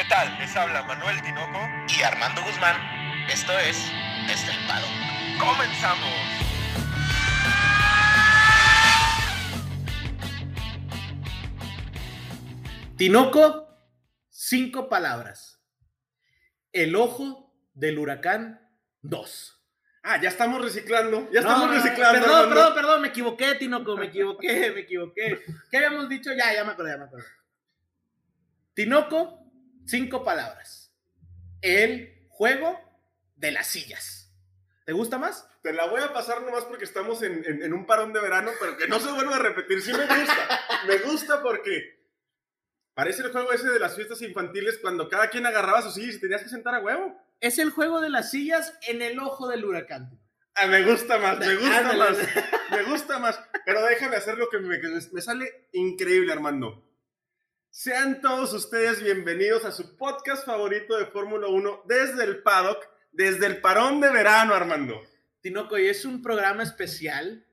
¿Qué tal? Les habla Manuel Tinoco y Armando Guzmán. Esto es Estelpado. ¡Comenzamos! Tinoco, cinco palabras. El ojo del huracán, dos. Ah, ya estamos reciclando. Ya No, estamos no, reciclando. Perdón, Armando. perdón, perdón, me equivoqué, Tinoco, me equivoqué, me equivoqué. ¿Qué habíamos dicho? Ya, ya me acordé, ya me acordé. Tinoco, cinco palabras. El juego de las sillas. ¿Te gusta más? Te la voy a pasar nomás porque estamos en, en- en un parón de verano, pero que no se vuelva a repetir. Sí me gusta. me gusta porque parece el juego ese de las fiestas infantiles cuando cada quien agarraba su silla y tenías que sentar a huevo. Es el juego de las sillas en el ojo del huracán. Ah, me gusta más, me gusta más. Me gusta más. Pero déjame hacer lo que me, que me sale increíble, Armando. Sean todos ustedes bienvenidos a su podcast favorito de Fórmula 1 desde el paddock, desde el parón de verano, Armando. Tinoco, y es un programa especial,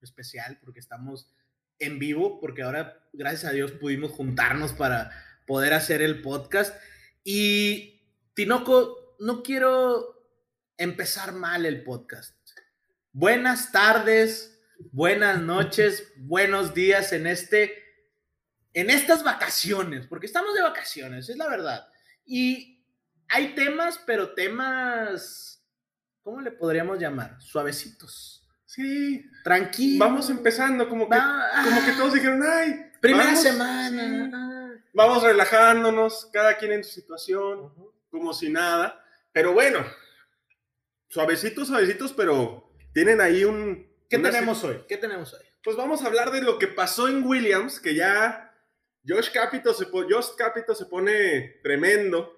especial porque estamos en vivo, porque ahora, gracias a Dios, pudimos juntarnos para poder hacer el podcast. Y, Tinoco, no quiero empezar mal el podcast. Buenas tardes, buenas noches, buenos días en este, en estas vacaciones, porque estamos de vacaciones, es la verdad. Y hay temas, pero temas, ¿cómo le podríamos llamar? Suavecitos. Sí, Tranquilo. vamos empezando, como que, Va- como que todos dijeron, ay, Primera vamos, semana. vamos relajándonos, cada quien en su situación, como si nada. Pero bueno, suavecitos, suavecitos, pero tienen ahí un... ¿Qué tenemos hoy? ¿Qué tenemos hoy? Pues vamos a hablar de lo que pasó en Williams, que ya Josh Capito se, Josh Capito se pone tremendo.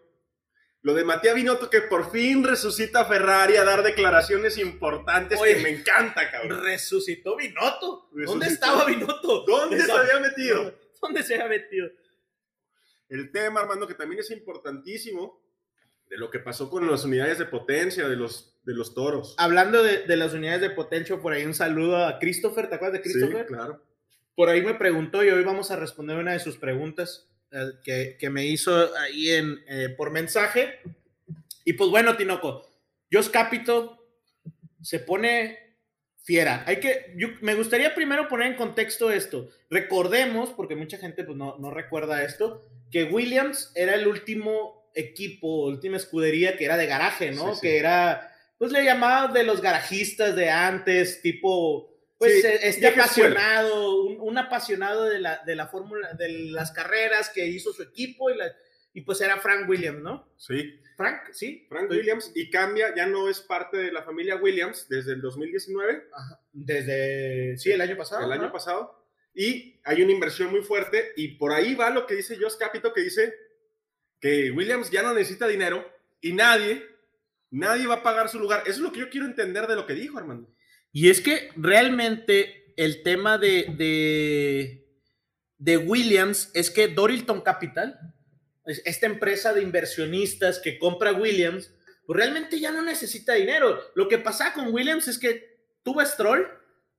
Lo de Matías Binotto que por fin resucita a Ferrari a dar declaraciones importantes Oye. que me encanta, cabrón. Resucitó Binotto. ¿Dónde Resucitó. estaba Binotto? ¿Dónde se había metido? ¿Dónde se había metido? El tema, Armando, que también es importantísimo, de lo que pasó con las unidades de potencia de los, de los toros. Hablando de, de las unidades de potencia, por ahí un saludo a Christopher. ¿Te acuerdas de sí, Christopher? claro. Por ahí me preguntó y hoy vamos a responder una de sus preguntas eh, que, que me hizo ahí en, eh, por mensaje. Y pues bueno, Tinoco, Josh Capito se pone fiera. Hay que, yo, me gustaría primero poner en contexto esto. Recordemos, porque mucha gente pues, no, no recuerda esto, que Williams era el último equipo, última escudería que era de garaje, ¿no? Sí, sí. Que era, pues le llamaban de los garajistas de antes, tipo, pues Sí, eh, este apasionado, un, un apasionado de la, de la fórmula, de las carreras que hizo su equipo y, la- y pues era Frank Williams, ¿no? Sí, Frank, sí. Frank Williams y cambia, ya no es parte de la familia Williams desde el 2019. Ajá. Desde, sí, el año pasado. el año pasado. Y hay una inversión muy fuerte. Y por ahí va lo que dice Josh Capito, que dice que Williams ya no necesita dinero y nadie, nadie va a pagar su lugar. Eso es lo que yo quiero entender de lo que dijo, Armando. Y es que realmente el tema de, de, de Williams es que Dorilton Capital, es- esta empresa de inversionistas que compra Williams, pues realmente ya no necesita dinero. Lo que pasaba con Williams es que tuvo Stroll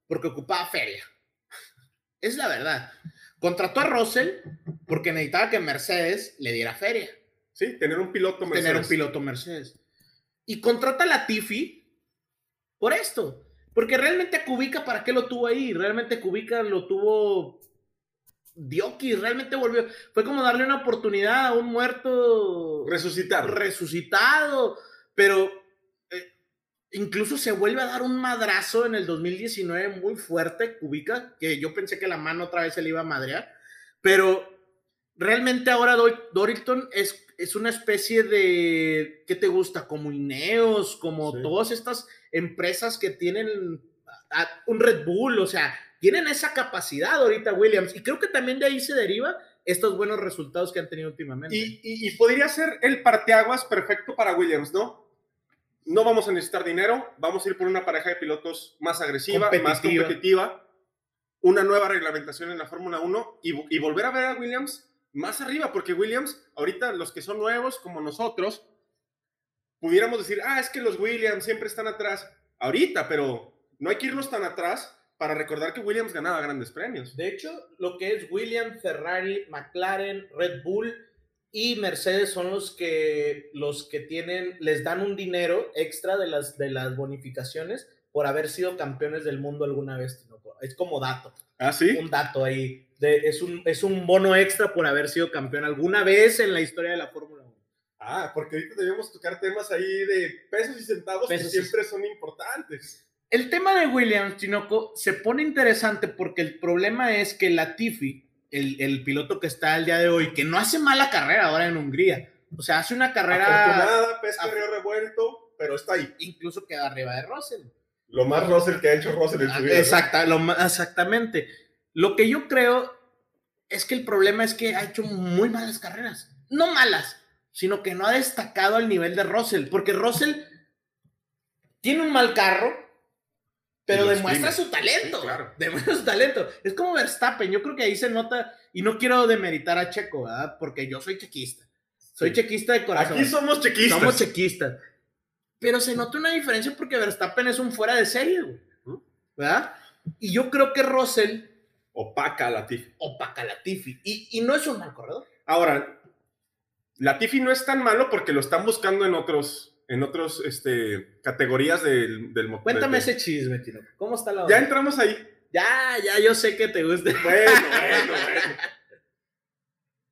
porque ocupaba feria. Es la verdad. Contrató a Russell porque necesitaba que Mercedes le diera feria Sí, tener un piloto Mercedes. tener un piloto Mercedes. Y contrata a Latifi por esto. Porque realmente Kubica, ¿para qué lo tuvo ahí? Realmente Kubica lo tuvo Dioki, realmente volvió. Fue como darle una oportunidad a un muerto Resucitar. resucitado. Pero eh, incluso se vuelve a dar un madrazo en el 2019 muy fuerte, Kubica, que yo pensé que la mano otra vez se le iba a madrear. Pero realmente ahora Dor- Dorilton es, es una especie de, ¿qué te gusta? Como Ineos, como Sí. todas estas empresas que tienen a- a- un Red Bull, o sea, tienen esa capacidad ahorita Williams. Y creo que también de ahí se deriva estos buenos resultados que han tenido últimamente. Y, y- y podría ser el parteaguas perfecto para Williams, ¿no? No vamos a necesitar dinero, vamos a ir por una pareja de pilotos más agresiva, más Competitiva. competitiva, una nueva reglamentación en la Fórmula 1 y, y volver a ver a Williams más arriba, porque Williams, ahorita los que son nuevos como nosotros, pudiéramos decir, ah, es que los Williams siempre están atrás, ahorita, pero no hay que irnos tan atrás para recordar que Williams ganaba grandes premios. De hecho, lo que es Williams, Ferrari, McLaren, Red Bull, y Mercedes son los que, los que tienen, les dan un dinero extra de las, de las bonificaciones por haber sido campeones del mundo alguna vez. Es como dato, ¿Ah, sí? un dato ahí. De, es, un, es un bono extra por haber sido campeón alguna vez en la historia de la Fórmula 1. Ah, porque ahorita debemos tocar temas ahí de pesos y centavos Pesos que siempre son importantes. El tema de Williams, Tinoco, se pone interesante porque el problema es que Latifi, el, el piloto que está el día de hoy, que no hace mala carrera ahora en Hungría, o sea, hace una carrera pesca af- río revuelto, pero está ahí. incluso queda arriba de Russell. Lo más Russell que ha hecho Russell en su vida. ¿no? Exacta, lo ma- exactamente. Lo que yo creo es que el problema es que ha hecho muy malas carreras. No malas, sino que no ha destacado al nivel de Russell. Porque Russell tiene un mal carro, pero demuestra su talento. Sí, claro. Demuestra su talento. Es como Verstappen. Yo creo que ahí se nota, y no quiero demeritar a Checo, ¿verdad? Porque yo soy chequista. Soy Sí. chequista de corazón. Aquí somos chequistas. Somos chequistas. Pero se nota una diferencia porque Verstappen es un fuera de serie, güey. ¿Verdad? Y yo creo que Russell Opaca a Latifi. opaca a Latifi. Y, y no es un mal corredor. Ahora, Latifi no es tan malo porque lo están buscando en otros, en otros, este, categorías del, del Cuéntame del- ese chisme, Tino. ¿Cómo está la Ya entramos ahí. Ya, ya, yo sé que te gusta. Bueno, bueno, bueno.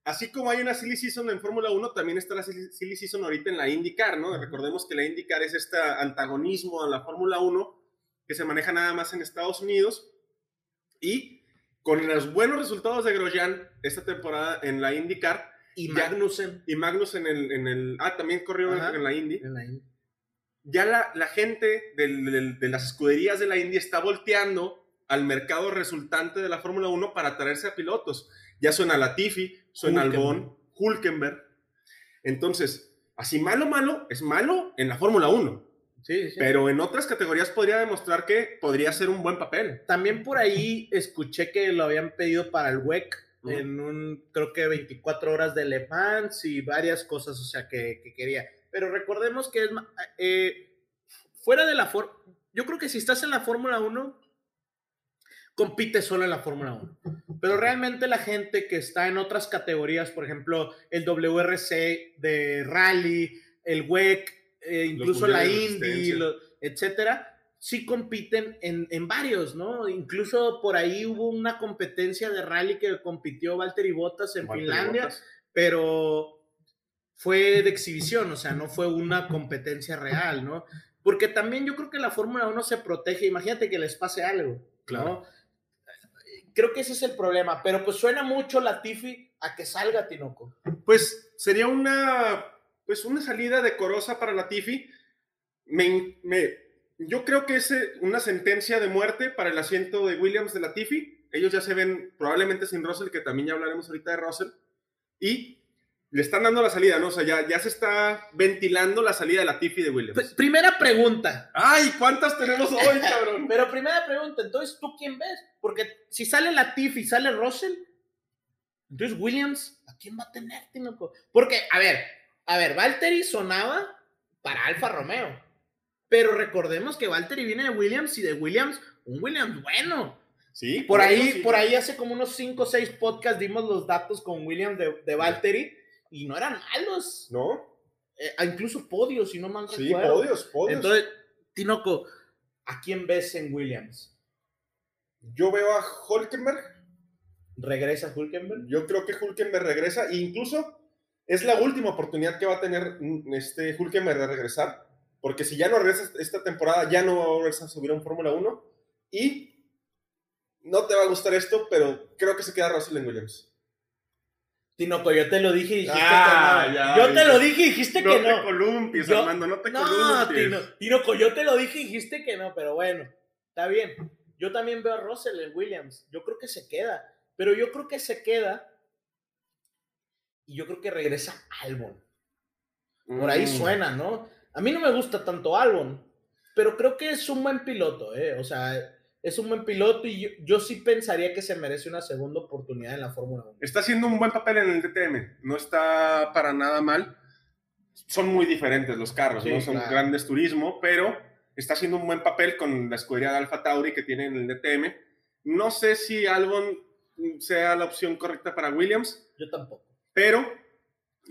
Así como hay una silly season en Fórmula 1, también está la silly silly season ahorita en la IndyCar, ¿no? Recordemos que la IndyCar es este antagonismo a la Fórmula 1 que se maneja nada más en Estados Unidos y con los buenos resultados de Grosjean esta temporada en la IndyCar Y Ya. Magnussen. y Magnus en el, en el ah, también corrió en, Ajá. en la Indy. en la Indy. Ya la, la gente del- del- de las escuderías de la Indy está volteando al mercado resultante de la Fórmula 1 para traerse a pilotos. Ya suena Latifi, suena. Albon, Hulkenberg. Entonces, así malo, malo, es malo en la Fórmula 1. Sí, sí. Pero en otras categorías podría demostrar que podría ser un buen papel. También por ahí escuché que lo habían pedido para el WEC en un, creo que 24 horas de Le Mans y varias cosas, o sea, que, que quería. Pero recordemos que es eh, fuera de la Fórmula, yo creo que si estás en la Fórmula 1, compite solo en la Fórmula 1. Pero realmente la gente que está en otras categorías, por ejemplo, el WRC de rally, el WEC, eh, incluso la Indy, etcétera, sí compiten en, en varios, ¿no? Incluso por ahí hubo una competencia de rally que compitió Valtteri Bottas en Valtteri Finlandia, Bottas. pero fue de exhibición, o sea, no fue una competencia real, ¿no? Porque también yo creo que la Fórmula 1 se protege, imagínate que les pase algo, ¿no? Claro. Creo que ese es el problema, pero pues suena mucho Latifi a que salga Tinoco. Pues sería una, pues una salida decorosa para Latifi. Me, me, yo creo que es eh, una sentencia de muerte para el asiento de Williams de Latifi. Ellos ya se ven probablemente sin Russell, que también ya hablaremos ahorita de Russell. Y le están dando la salida, ¿no? O sea, ya, ya se está ventilando la salida de Latifi de Williams. Pr- primera pregunta, ¡Ay! ¿Cuántas tenemos hoy, cabrón? pero primera pregunta, entonces tú quién ves? Porque si sale Latifi y sale Russell, entonces Williams, ¿a quién va a tener Tinoco? Porque, a ver, a ver, Valtteri sonaba para Alfa Romeo, pero recordemos que Valtteri viene de Williams y de Williams, un Williams bueno. Sí, Por ahí, sí. por ahí hace como unos 5 o 6 podcasts dimos los datos con Williams de, de Valtteri y no eran malos. ¿No? Eh, incluso podios, si no mal Sí, recuerdo. podios, podios. Entonces, Tinoco, ¿a quién ves en Williams? yo veo a Hulkenberg. ¿Regresa Hulkenberg? Yo creo que Hulkenberg regresa e incluso es la última oportunidad que va a tener mm, este Hulkenberg de regresar, porque si ya no regresa esta temporada, ya no va a volverse a subir a un Fórmula 1 y no te va a gustar esto, pero creo que se queda Russell en Williams. Tinoco, yo te lo dije y dijiste Ah, que no. ya, yo te lo dije y dijiste que no. columpies, Yo- Armando, no te No, columpies. Tino, Tinoco, yo te lo dije y dijiste que no, pero bueno, está bien. Yo también veo a Russell en Williams. Yo creo que se queda, pero yo creo que se queda y yo creo que regresa Albon. Por ahí Mm. suena, ¿no? A mí no me gusta tanto Albon, pero creo que es un buen piloto, ¿eh? O sea, es un buen piloto y yo, yo sí pensaría que se merece una segunda oportunidad en la Fórmula 1. Está haciendo un buen papel en el DTM, no está para nada mal. Son muy diferentes los carros, Sí, ¿no? Son claro. grandes turismo, pero está haciendo un buen papel con la escudería de Alfa Tauri que tiene en el DTM. No sé si Albon sea la opción correcta para Williams, Yo tampoco. Pero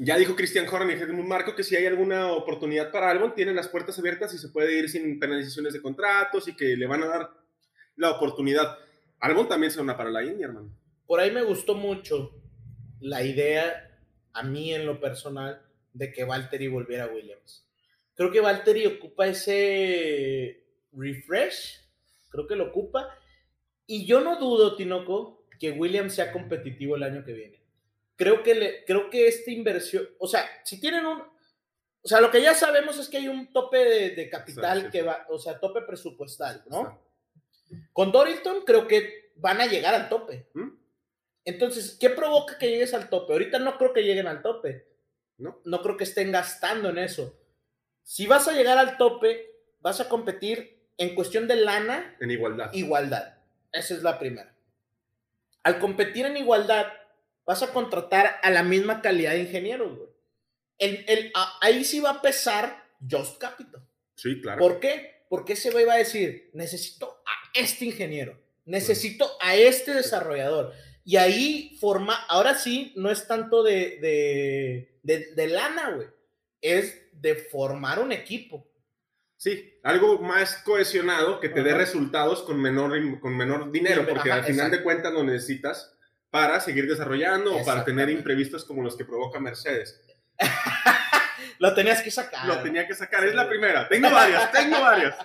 Ya dijo Christian Horner y Helmut Marco que si hay alguna oportunidad para Albon, tienen las puertas abiertas y se puede ir sin penalizaciones de contratos y que le van a dar la oportunidad. Albon también se una para la India, hermano. Por ahí me gustó mucho la idea, a mí en lo personal, de que Valtteri volviera a Williams. Creo que Valtteri ocupa ese refresh, creo que lo ocupa. Y yo no dudo, Tinoco, que Williams sea competitivo el año que viene. Creo que, le, creo que esta inversión, o sea, si tienen un, o sea, lo que ya sabemos es que hay un tope de, de capital Sí, sí. que va, o sea, tope presupuestal, ¿no? Con Dorilton creo que van a llegar al tope. ¿Mm? Entonces, ¿qué provoca que llegues al tope? Ahorita no creo que lleguen al tope. ¿No? No creo que estén gastando en eso. Si vas a llegar al tope, vas a competir en cuestión de lana, En igualdad. igualdad. Esa es la primera. Al competir en igualdad, vas a contratar a la misma calidad de ingenieros, güey. El- el- a- ahí sí va a pesar Just Capital. Sí, claro. ¿Por qué? Porque ese güey va a decir, necesito a este ingeniero, necesito a este desarrollador. Y ahí forma, ahora sí, no es tanto de, de, de, de lana, güey. Es de formar un equipo. Sí, algo más cohesionado que te dé resultados con menor, con menor dinero, Ajá, porque al final exacto. de cuentas lo necesitas para seguir desarrollando o para tener imprevistos como los que provoca Mercedes. Lo tenías que sacar. Lo tenía que sacar, es la primera. Tengo varias, tengo varias.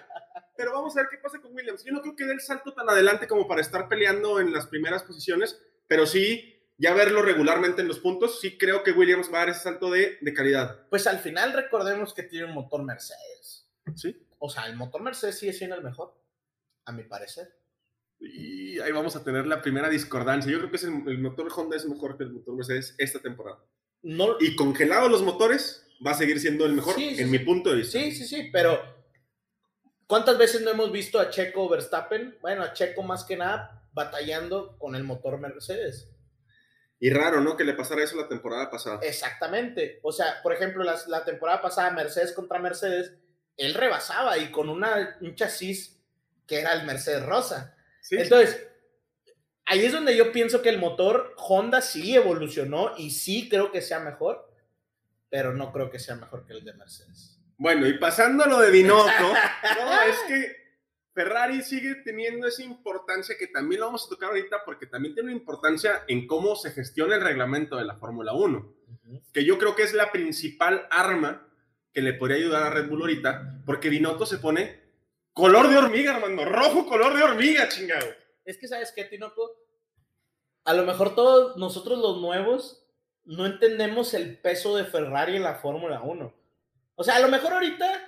Pero vamos a ver qué pasa con Williams. Yo no creo que dé el salto tan adelante como para estar peleando en las primeras posiciones, pero sí, ya verlo regularmente en los puntos, sí creo que Williams va a dar ese salto de, de calidad. Pues al final recordemos que tiene un motor Mercedes. ¿Sí? O sea, el motor Mercedes sigue siendo el mejor, a mi parecer. Y ahí vamos a tener la primera discordancia. Yo creo que es el, el motor Honda es mejor que el motor Mercedes esta temporada. No, Y congelados los motores, va a seguir siendo el mejor, Sí, sí, en sí. mi punto de vista. Sí, sí, sí, pero ¿cuántas veces no hemos visto a Checo Verstappen? Bueno, a Checo más que nada batallando con el motor Mercedes. Y raro, ¿no? Que le pasara eso la temporada pasada. Exactamente. O sea, por ejemplo, las- la, temporada pasada, Mercedes contra Mercedes, él rebasaba y con una, un chasis que era el Mercedes Rosa. Sí. Entonces, ahí es donde yo pienso que el motor Honda sí evolucionó y sí creo que sea mejor, pero no creo que sea mejor que el de Mercedes. Bueno, y pasando a lo de Binotto, no, es que Ferrari sigue teniendo esa importancia que también lo vamos a tocar ahorita porque también tiene una importancia en cómo se gestiona el reglamento de la Fórmula 1, que yo creo que es la principal arma que le podría ayudar a Red Bull ahorita, porque Binotto se pone color de hormiga, hermano, rojo color de hormiga, chingado. Es que, ¿sabes qué, Tinoco? A lo mejor todos nosotros los nuevos no entendemos el peso de Ferrari en la Fórmula 1. O sea, a lo mejor ahorita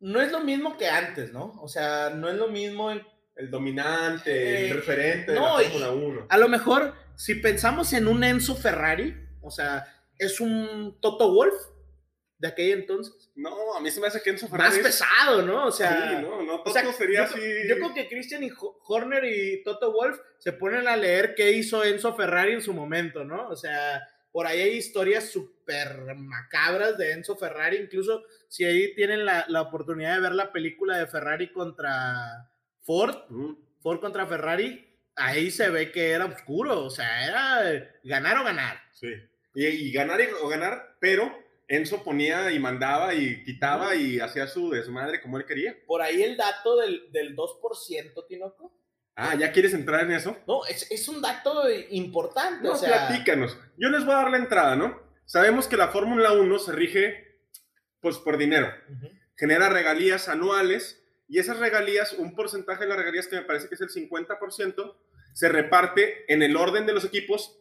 no es lo mismo que antes, ¿no? O sea, no es lo mismo. en- El dominante, Eh, el referente de no, la y- Fórmula 1. A lo mejor, si pensamos en un Enzo Ferrari, o sea, es un Toto Wolf de aquel entonces. No, a mí se me hace que Enzo Más Ferrari es- pesado, ¿no? O sea, sí, no, no, o sea, Toto sería yo, así. yo creo que Christian y Ho- Horner y Toto Wolf se ponen a leer qué hizo Enzo Ferrari en su momento, ¿no? O sea, por ahí hay historias súper macabras de Enzo Ferrari, incluso si ahí tienen la, la oportunidad de ver la película de Ferrari contra Ford, Mm. Ford contra Ferrari, ahí se ve que era oscuro, o sea, era ganar o ganar. Sí. Y, y ganar y- o ganar, pero Enzo ponía y mandaba y quitaba y hacía su desmadre como él quería. Por ahí el dato del, del 2%, Tinoco. Ah, ¿ya quieres entrar en eso? No, es, es un dato importante, No, o sea... platícanos. Yo les voy a dar la entrada, ¿no? Sabemos que la Fórmula 1 se rige pues por dinero. Genera regalías anuales y esas regalías, un porcentaje de las regalías que me parece que es el 50%, se reparte en el orden de los equipos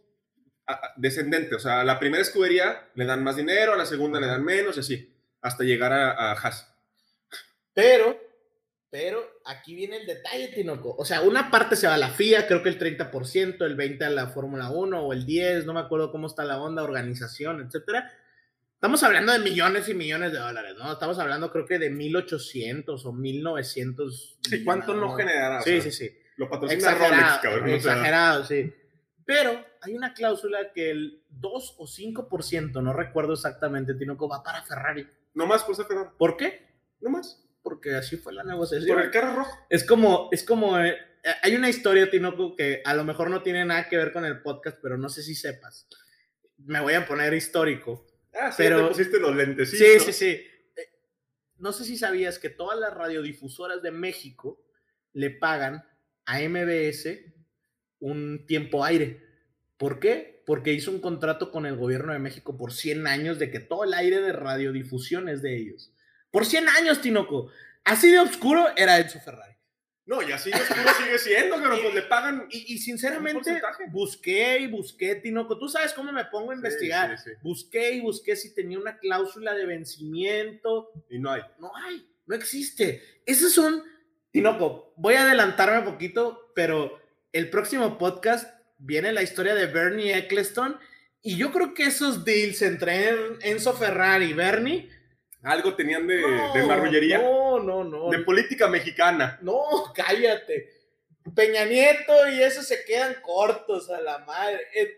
descendente. O sea, a la primera escudería le dan más dinero, a la segunda le dan menos y así, hasta llegar a, a Haas. Pero, pero aquí viene el detalle, Tinoco. O sea, una parte se va a la FIA, creo que el 30%, el 20% a la Fórmula 1 o el 10%, no me acuerdo cómo está la onda, organización, etcétera. Estamos hablando de millones y millones de dólares, ¿no? Estamos hablando creo que de 1.800 o 1.900. Sí, ¿Cuánto no generará? O Sí, sea, sí, sí. Lo patrocina Rolex, Exagerado, cabrón. o sea, exagerado, sí. Pero hay una cláusula que el 2 o 5%, no recuerdo exactamente, Tinoco, va para Ferrari. no más por ser Ferrari. ¿Por qué? No más. Porque así fue la negociación. Por el carro rojo. Es como, es como, eh, eh, hay una historia, Tinoco, que a lo mejor no tiene nada que ver con el podcast, pero no sé si sepas. Me voy a poner histórico. Ah, sí, Pero- te pusiste los lentecitos. Sí, sí, sí. Eh, No sé si sabías que todas las radiodifusoras de México le pagan a MBS un tiempo aire. ¿Por qué? Porque hizo un contrato con el gobierno de México por 100 años de que todo el aire de radiodifusión es de ellos. Por 100 años, Tinoco. Así de oscuro era Enzo Ferrari. No, y así de oscuro sigue siendo, pero pues le pagan. Y, y sinceramente, busqué y busqué, Tinoco. Tú sabes cómo me pongo a investigar. Sí, sí, sí. Busqué y busqué si tenía una cláusula de vencimiento. Y no hay. No hay, no existe. Esos son, Tinoco, voy a adelantarme un poquito, pero el próximo podcast viene la historia de Bernie Eccleston y yo creo que esos deals entre Enzo Ferrari y Bernie... Algo tenían de, no, de marrullería. No, no, no. De política mexicana. No, cállate. Peña Nieto y eso se quedan cortos a la madre. Eh,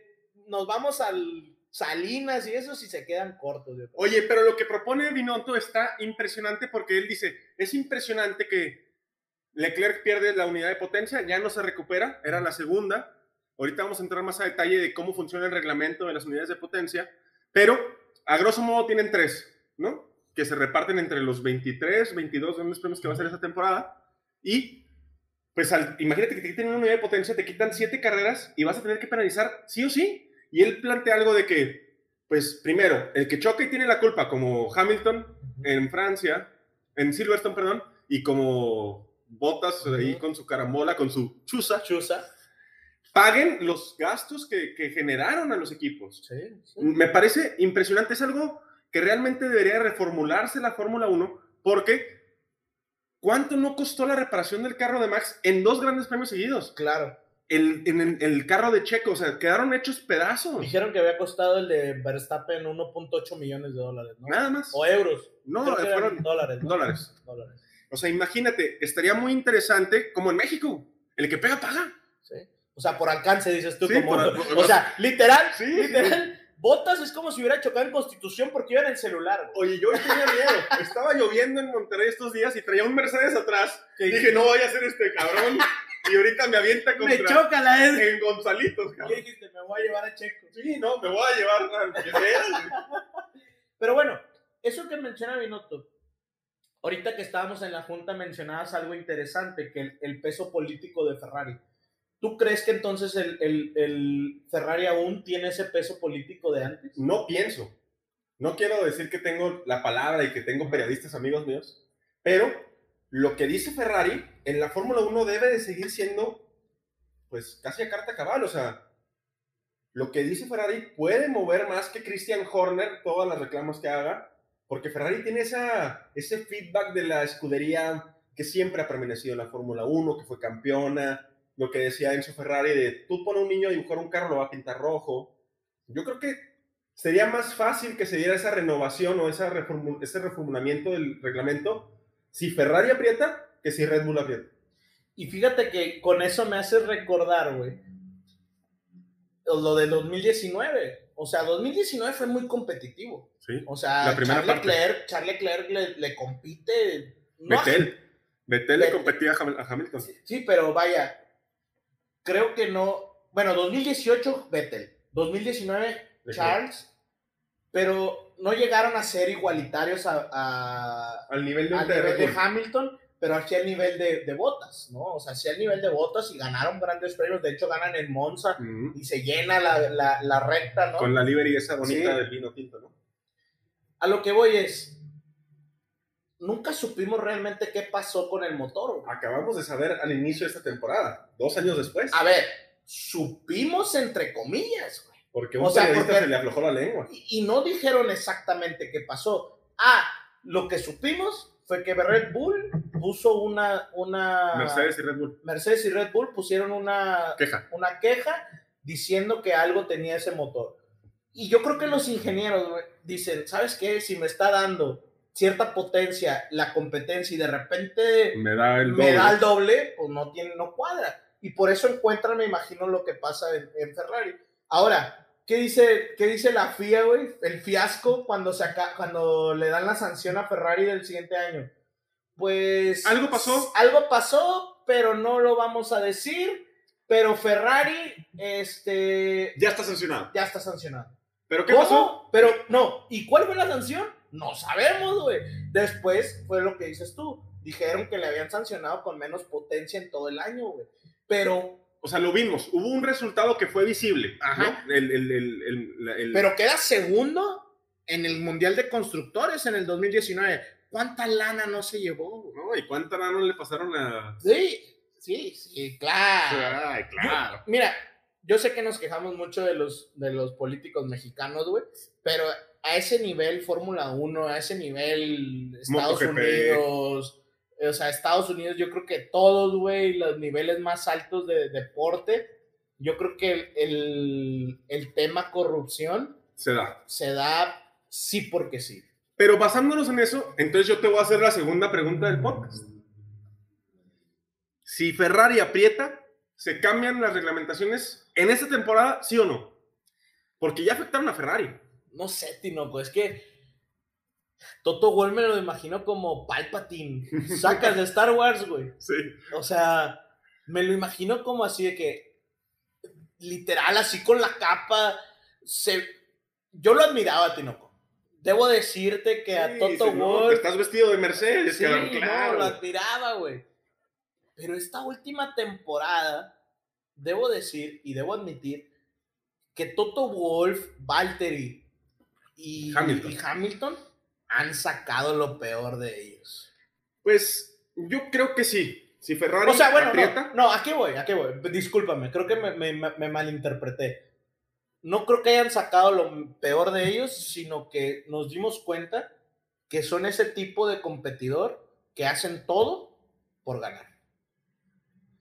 nos vamos al Salinas y eso sí se quedan cortos. yo. Oye, pero lo que propone Binotto está impresionante porque él dice, es impresionante que Leclerc pierde la unidad de potencia, ya no se recupera, era la segunda. Ahorita vamos a entrar más a detalle de cómo funciona el reglamento de las unidades de potencia, pero a grosso modo tienen tres, ¿no? Que se reparten entre los 23, 22 grandes premios que va a ser esta temporada. Y, pues, al- imagínate que te quiten una unidad de potencia, te quitan siete carreras y vas a tener que penalizar sí o sí. Y él plantea algo de que, pues, primero, el que choca y tiene la culpa, como Hamilton en Francia, en Silverstone, perdón, y como Bottas ahí con su carambola, con su chuza, Chusa. Paguen los gastos que, que generaron a los equipos. Sí, sí. Me parece impresionante, es algo que realmente debería reformularse la Fórmula 1, porque ¿cuánto no costó la reparación del carro de Max en dos grandes premios seguidos? Claro. El, en el, el carro de Checo, o sea, quedaron hechos pedazos. Dijeron que había costado el de Verstappen 1.8 millones de dólares, ¿no? Nada más. O euros. No, Creo fueron dólares. ¿no? dólares. Dólares. O sea, imagínate, estaría muy interesante, como en México, el que pega, paga. O sea, por alcance, dices tú. Sí, como, por- por- o sea, literal, Sí. literal. Botas es como si hubiera chocado en Constitución porque iba en el celular. güey. Oye, yo tenía miedo. Estaba lloviendo en Monterrey estos días y traía un Mercedes atrás. Que- Dije, no vaya a ser este cabrón. Y ahorita me avienta contra... Me choca la vez. En Gonzalitos, ¿Qué cabrón. dijiste? Me voy a llevar a Checo. Sí, no, me voy a llevar sea. Pero bueno, eso que menciona Binotto, ahorita que estábamos en la junta mencionabas algo interesante, que el, el peso político de Ferrari. ¿Tú crees que entonces el, el- el Ferrari aún tiene ese peso político de antes? No pienso. No quiero decir que tengo la palabra y que tengo periodistas amigos míos, pero lo que dice Ferrari en la Fórmula 1 debe de seguir siendo, pues, casi a carta cabal. O sea, lo que dice Ferrari puede mover más que Christian Horner todas las reclamos que haga, porque Ferrari tiene esa, ese feedback de la escudería que siempre ha permanecido en la Fórmula 1, que fue campeona, lo que decía Enzo Ferrari de tú pone un niño a dibujar un carro, lo va a pintar rojo. Yo creo que sería más fácil que se diera esa renovación o esa reformu- ese reformulamiento del reglamento si Ferrari aprieta que si Red Bull aprieta. Y fíjate que con eso me hace recordar, güey, lo de 2019. O sea, 2019 fue muy competitivo. Sí. O sea, La primera Charles parte. Leclerc, Charles Leclerc le, le compite. no a- Betel. Betel le competía a a Hamilton. Sí, pero vaya, creo que no. Bueno, 2018 Vettel, 2019 Leclerc. Charles, pero no llegaron a ser igualitarios a, a- Al nivel de, al nivel. Hamilton, pero aquí al nivel de, de botas, ¿no? O sea, sí al nivel de botas y ganaron grandes premios. De hecho, ganan en Monza y se llena la, la- la recta, ¿no? Con la livery esa bonita Sí. del vino tinto, ¿no? A lo que voy es. Nunca supimos realmente qué pasó con el motor. Acabamos de saber al inicio de esta temporada, dos años después, A ver, supimos entre comillas, güey. porque un o sea, periodista porque- se le aflojó la lengua. Y, y no dijeron exactamente qué pasó. Ah, lo que supimos fue que Red Bull puso una. una Mercedes y Red Bull. Mercedes y Red Bull pusieron una, Queja. una queja diciendo que algo tenía ese motor. Y yo creo que los ingenieros güey, dicen, ¿sabes qué? Si me está dando cierta potencia la competencia y de repente Me da el me doble. da el doble, pues no tiene, no cuadra. Y por eso encuentran, me imagino, lo que pasa en, en Ferrari. Ahora, ¿qué dice, qué dice la FIA, güey? El fiasco cuando, se aca- cuando le dan la sanción a Ferrari del siguiente año. Pues... ¿Algo pasó? Algo pasó, pero no lo vamos a decir. Pero Ferrari, este, Ya está sancionado. ya está sancionado. ¿Pero qué ¿Cómo? pasó? Pero no, ¿y cuál fue la sanción? No sabemos, güey. Después fue lo que dices tú. Dijeron que le habían sancionado con menos potencia en todo el año, güey. Pero, O sea, lo vimos. Hubo un resultado que fue visible. Ajá. ¿no? El, el- el- el- la- el- pero queda segundo en el Mundial de Constructores en el 2019. ¿Cuánta lana no se llevó? ¿no? ¿Y cuánta no le pasaron a...? Sí, sí, sí, claro. Ay, claro. Yo- mira, yo sé que nos quejamos mucho de los, de los políticos mexicanos, güey, pero a ese nivel Fórmula 1, a ese nivel Estados MotoGP. Unidos, o sea, Estados Unidos, yo creo que todos, güey, los niveles más altos de deporte, yo creo que el, el, el tema corrupción Se da. se da sí porque sí. Pero basándonos en eso, entonces yo te voy a hacer la segunda pregunta del podcast. Si Ferrari aprieta, ¿se cambian las reglamentaciones en esta temporada, sí o no? Porque ya afectaron a Ferrari. No sé, Tinoco, es que Toto Wolff me lo imagino como Palpatine. Sacas de Star Wars, güey. Sí. O sea, me lo imagino como así de que, literal, así con la capa. Se... Yo lo admiraba, Tinoco. Debo decirte que a Toto Wolff. Estás vestido de Mercedes, Sí, cabrón, no, claro. lo admiraba, güey. Pero esta última temporada, debo decir y debo admitir que Toto Wolf, Valtteri y Hamilton. y Hamilton han sacado lo peor de ellos. Pues yo creo que sí. Si Ferrari O sea, bueno, aprieta, no, no, ¿a qué voy? ¿A qué voy? Discúlpame, creo que me, me- me malinterpreté. No creo que hayan sacado lo peor de ellos, sino que nos dimos cuenta que son ese tipo de competidor que hacen todo por ganar.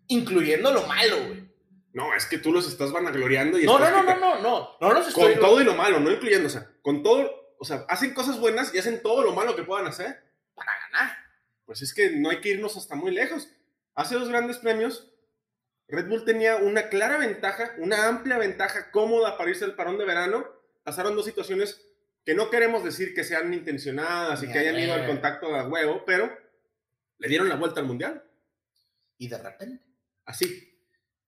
Incluyendo lo malo, güey. No, es que tú los estás vanagloriando y No, no, no, no, no, no, no los estoy... Con todo y lo malo, no incluyendo, o sea, con todo, o sea, hacen cosas buenas y hacen todo lo malo que puedan hacer. para ganar. Pues es que no hay que irnos hasta muy lejos. Hace dos grandes premios, Red Bull tenía una clara ventaja, una amplia ventaja cómoda para irse al parón de verano. Pasaron dos situaciones que no queremos decir que sean intencionadas y que hayan ido al contacto a huevo, pero le dieron la vuelta al mundial. Y de repente. Así.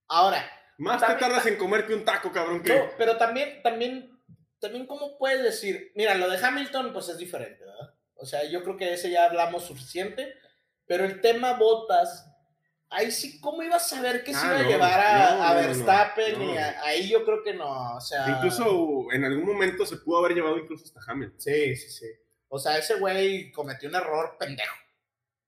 Ahora, Más te También- tardas en comerte un taco, cabrón, que. no, pero también, también, también, ¿cómo puedes decir? Mira, lo de Hamilton, pues es diferente, ¿verdad? O sea, yo creo que de ese ya hablamos suficiente, pero el tema botas, ahí sí, ¿cómo ibas a saber que se Ah, iba a no, llevar a, no, a no, no, Verstappen? no. Y a- ahí yo creo que no, o sea... Incluso en algún momento se pudo haber llevado incluso hasta Hamilton. Sí, sí, sí. O sea, ese güey cometió un error pendejo.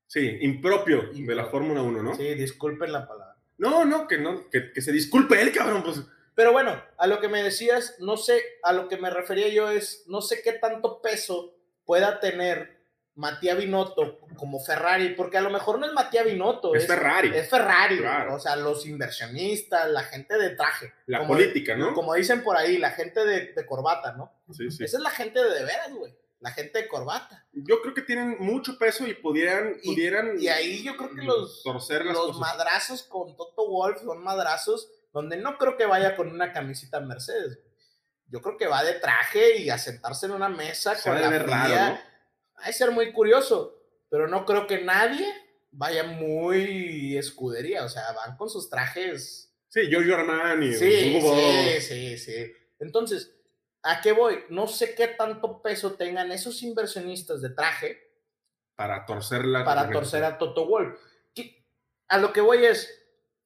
Sí, impropio, de la Impropio. Fórmula 1, ¿no? Sí, disculpen la palabra. No, no, que no, que, que se disculpe él, cabrón, pues. Pero bueno, a lo que me decías, no sé, a lo que me refería yo es, no sé qué tanto peso pueda tener Matías Binotto como Ferrari, porque a lo mejor no es Matías Binotto, Es Ferrari. Es Ferrari, Claro. o sea, los inversionistas, la gente de traje. La política, ¿no? Como dicen por ahí, la gente de, de corbata, ¿no? Sí, sí. Esa es la gente de de veras, güey. La gente de corbata. Yo creo que tienen mucho peso y pudieran, Y- pudieran Y ahí yo creo que los, torcer las los cosas. madrazos con Toto Wolf son madrazos donde no creo que vaya con una camisita Mercedes. Yo creo que va de traje y a sentarse en una mesa Se con la ver raro, fría. ¿no? Ha de ser muy curioso, pero no creo que nadie vaya muy escudería. O sea, van con sus trajes. Sí, Giorgio Armani, Sí, Hugo sí, sí, sí. Entonces, ¿a qué voy? No sé qué tanto peso tengan esos inversionistas de traje para torcer la para torcer a Toto Wolf. ¿Qué- A lo que voy es,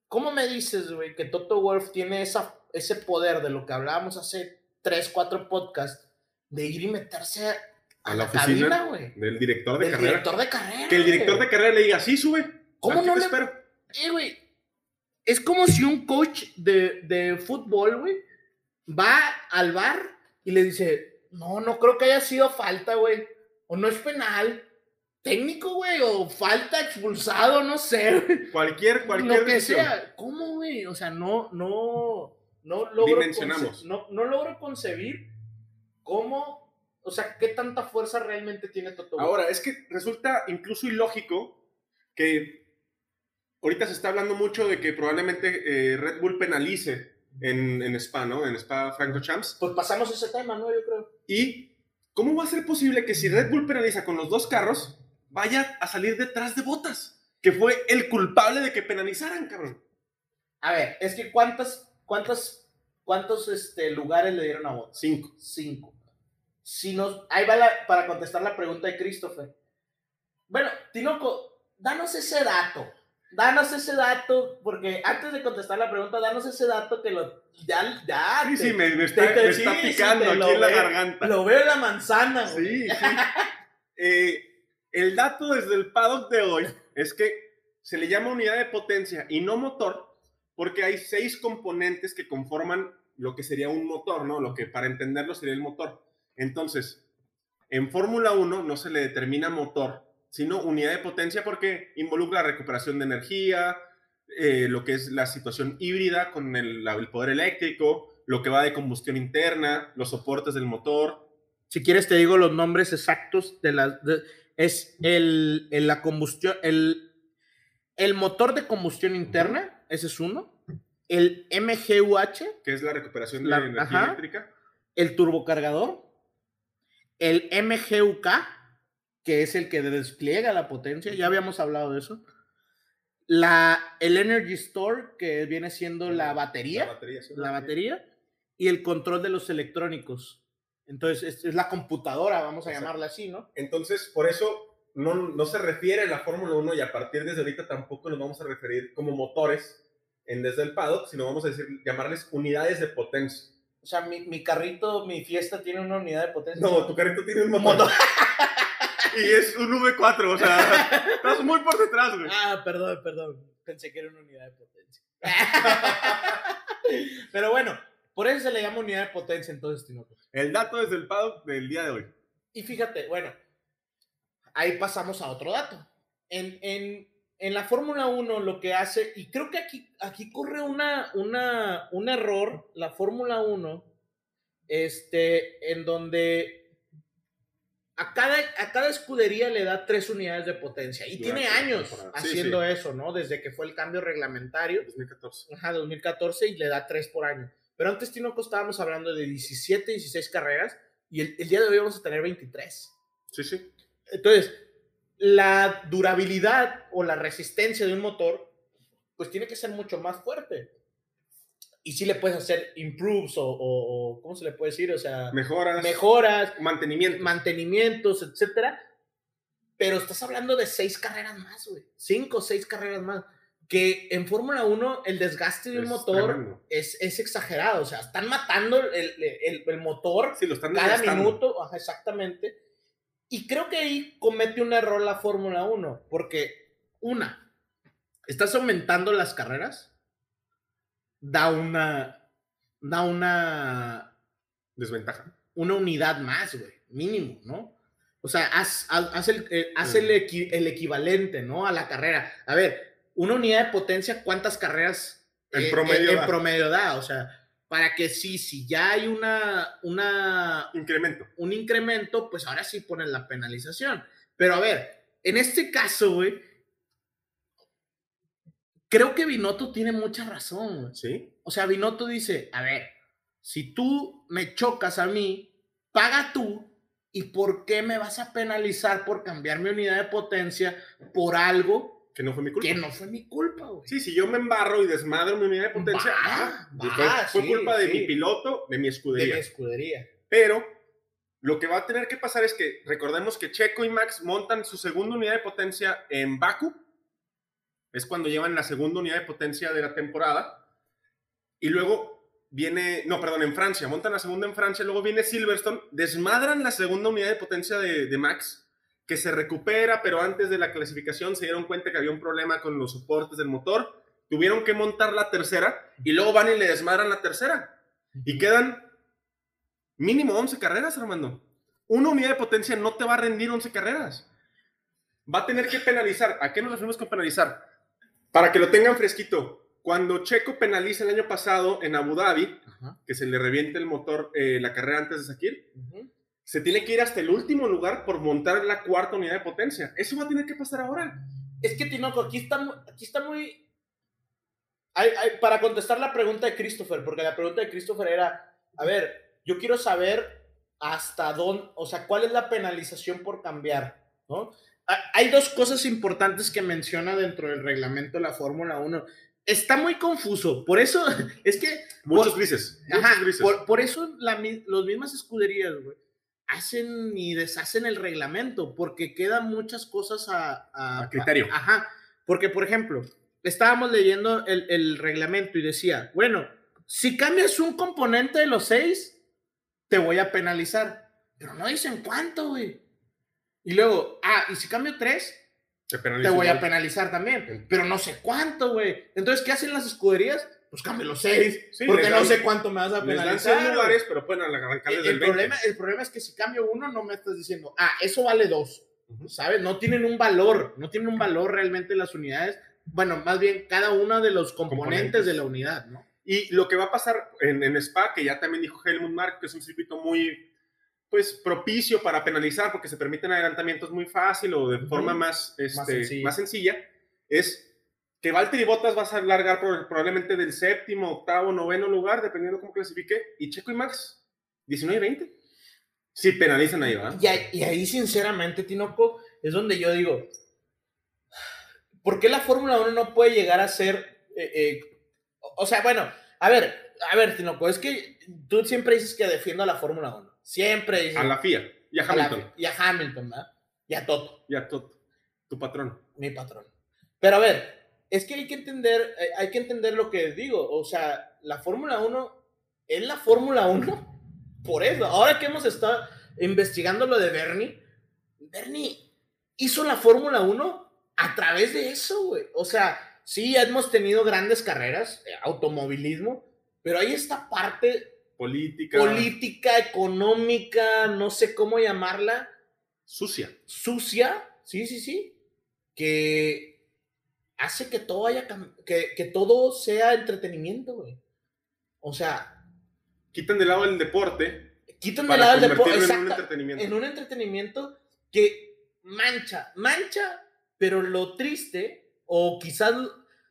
¿cómo me dices, güey, que Toto Wolf tiene esa, ese poder de lo que hablábamos hace 3, 4 podcasts, de ir y meterse a, A la, la oficina cabina, güey? del director de Del carrera. director de carrera. Que el director de carrera le diga, sí, sube. ¿Cómo no te le- espero. Eh, güey, es como si un coach de, de fútbol, güey, va al bar y le dice, no, no creo que haya sido falta, güey, o no es penal. Técnico, güey, o falta expulsado, no sé, güey. Cualquier, cualquier lo que decisión. sea. ¿Cómo, güey? O sea, no, no, no logro, Dimensionamos. no, no logro concebir cómo, o sea, qué tanta fuerza realmente tiene Toto. Wolff. Ahora, es que resulta incluso ilógico que ahorita se está hablando mucho de que probablemente eh, Red Bull penalice en, en Spa, ¿no? En Spa Franco Champs. pues pasamos ese tema, ¿no? Yo creo. ¿Y cómo va a ser posible que si Red Bull penaliza con los dos carros, vaya a salir detrás de Botas? Que fue el culpable de que penalizaran, cabrón. A ver, es que cuántas, cuántas ¿cuántos este, lugares le dieron a Bottas? Cinco. Cinco. Si nos, ahí va la- para contestar la pregunta de Christopher. Bueno, Tinoco, danos ese dato. Danos ese dato, porque antes de contestar la pregunta, danos ese dato que lo. Ya, ya. Sí, te- sí, me, me está, te- me sí, está sí, picando aquí en la garganta. Lo veo en la manzana, güey. Sí, sí. Eh, el dato desde el paddock de hoy es que se le llama unidad de potencia y no motor porque hay seis componentes que conforman lo que sería un motor, ¿no? Lo que para entenderlo sería el motor. Entonces, en Fórmula 1 no se le determina motor, sino unidad de potencia porque involucra la recuperación de energía, eh, lo que es la situación híbrida con el, la- el poder eléctrico, lo que va de combustión interna, los soportes del motor, Si quieres, te digo los nombres exactos de las. de- es el, el- la combustión. El, el motor de combustión interna, ese es uno. El MGUH, que es la recuperación de La- energía ajá. eléctrica. el turbocargador. El MGUK, que es el que despliega la potencia. Ya habíamos hablado de eso. La, el Energy Store, que viene siendo la batería. La batería, sí, la batería y el control de los electrónicos. Entonces, es, es la computadora, vamos a Exacto. llamarla así, ¿no? Entonces, por eso no, no se refiere a la Fórmula 1 y a partir desde ahorita tampoco nos vamos a referir como motores en desde el paddock, sino vamos a decir, llamarles unidades de potencia. O sea, mi, mi carrito, mi fiesta tiene una unidad de potencia. No, tu carrito tiene un motor. Motor. y es un V4, o sea, estás muy por detrás, güey. Ah, perdón, perdón. Pensé que era una unidad de potencia. Pero bueno, por eso se le llama unidad de potencia entonces, Tinoco. El dato desde el paddock del día de hoy. Y fíjate, bueno, ahí pasamos a otro dato. En, en, en la Fórmula 1 lo que hace, y creo que aquí, aquí corre una, una, un error, la Fórmula 1, este, en donde a cada, a cada escudería le da tres unidades de potencia. Y Durante tiene años temporada. Sí, haciendo sí. eso, ¿no? Desde que fue el cambio reglamentario. 2014. Ajá, 2014 y le da 3 por año. Pero antes, Tinoco, estábamos hablando de 17, 16 carreras y el, el día de hoy vamos a tener 23. Sí, sí. Entonces, la durabilidad o la resistencia de un motor, pues tiene que ser mucho más fuerte. Y sí le puedes hacer improves o, o- o ¿cómo se le puede decir? O sea, Mejoras. mejoras, Mantenimiento. mantenimientos, etcétera. Pero estás hablando de seis carreras más, güey. Cinco o seis carreras más. Que en Fórmula 1 el desgaste de un Es motor es, es exagerado. O sea, están matando el, el- el motor Sí, lo están cada minuto. Ajá, exactamente. Y creo que ahí comete un error la Fórmula 1. Porque, una, estás aumentando las carreras. Da una. Da una Desventaja. una unidad más, güey, mínimo, ¿no? O sea, haz, haz- haz el, eh, haz el, equi- el equivalente, ¿no? A la carrera. A ver, una unidad de potencia, ¿cuántas carreras En promedio en da. promedio da? O sea, para que sí, si ya hay una, una, Incremento. un incremento, pues ahora sí ponen la penalización. Pero a ver, en este caso, güey, creo que Binotto tiene mucha razón. Sí. O sea, Binotto dice, a ver, si tú me chocas a mí, paga tú, ¿y por qué me vas a penalizar por cambiar mi unidad de potencia por algo Que no fue mi culpa. que no fue mi culpa, güey? Sí, si yo me embarro y desmadro mi unidad de potencia, Va, ah, va, fue, fue sí, culpa de sí. mi piloto, de mi De escudería. mi escudería. Pero lo que va a tener que pasar es que recordemos que Checo y Max montan su segunda unidad de potencia en Baku. Es cuando llevan la segunda unidad de potencia de la temporada. Y luego viene, no, perdón, en Francia. Montan la segunda en Francia. Luego viene Silverstone. Desmadran la segunda unidad de potencia de, de Max, que se recupera, pero antes de la clasificación se dieron cuenta que había un problema con los soportes del motor. Tuvieron que montar la tercera y luego van y le desmadran la tercera. Y quedan mínimo 11 carreras, Armando. Una unidad de potencia no te va a rendir 11 carreras. Va a tener que penalizar. ¿A qué nos referimos con penalizar? Para que lo tengan fresquito. Cuando Checo penaliza el año pasado en Abu Dhabi, Ajá. que se le reviente el motor eh, la carrera antes de Sakir, se tiene que ir hasta el último lugar por montar la cuarta unidad de potencia. Eso va a tener que pasar ahora. Es que, Tinoco, aquí está, aquí está muy... Hay- hay- para contestar la pregunta de Christopher, porque la pregunta de Christopher era, a ver, yo quiero saber hasta dónde, o sea, cuál es la penalización por cambiar, ¿no? Ha- Hay dos cosas importantes que menciona dentro del reglamento de la Fórmula 1 está muy confuso. Por eso, es que. Muchos por- grises. Ajá, Muchos grises. por, por eso la mi- los mismas escuderías, güey, hacen y deshacen el reglamento, porque quedan muchas cosas a, A criterio. ajá, porque por ejemplo, estábamos leyendo el, el reglamento y decía, bueno, si cambias un componente de los seis, te voy a penalizar. Pero no dicen cuánto, güey. Y luego, ah, y si cambio tres, Te, voy a penalizar también. Pero no sé cuánto, güey. Entonces, ¿qué hacen las escuderías? Pues cambio los seis. Sí, porque no sé cuánto me vas a dan penalizar. lugares, pero pueden arrancarles El, el 20. problema, el problema es que si cambio uno, no me estás diciendo, ah, eso vale dos. ¿Sabes? No tienen un valor. No tienen un valor realmente las unidades. Bueno, más bien cada uno de los componentes, Componentes. de la unidad, ¿no? Y lo que va a pasar en, en Spa, que ya también dijo Helmut Mark, que es un circuito muy pues propicio para penalizar porque se permiten adelantamientos muy fácil o de forma más, este, Más más, sencilla. es que Valtteri Bottas vas a largar pro- probablemente del séptimo, octavo, noveno lugar, dependiendo cómo clasifique, y Checo y Max, 19 y 20. Sí, penalizan ahí, ¿va? Y ahí, y ahí, sinceramente, Tinoco, es donde yo digo, ¿por qué la Fórmula 1 no puede llegar a ser... eh, eh, o sea, bueno, a ver, a ver, Tinoco, es que tú siempre dices que defiendo a la Fórmula 1. Siempre dices... A la FIA y a a Hamilton y a Hamilton, ¿verdad? Y a Toto. y a Toto, tu patrón. mi patrón. Pero a ver, es que hay que entender, eh, hay que entender lo que digo. O sea, la Fórmula 1 es la Fórmula 1 por eso. Ahora que hemos estado investigando lo de Bernie, Bernie hizo la Fórmula 1 a través de eso, güey. O sea, sí, hemos tenido grandes carreras, eh, automovilismo, pero hay esta parte Política. política, económica, no sé cómo llamarla, Sucia. sucia, sí, sí, sí, que hace que todo haya que, que todo sea entretenimiento, güey. O sea, Quitan de lado el deporte quitan de lado el deporte en un entretenimiento. en un entretenimiento que mancha, mancha, pero lo triste, o quizás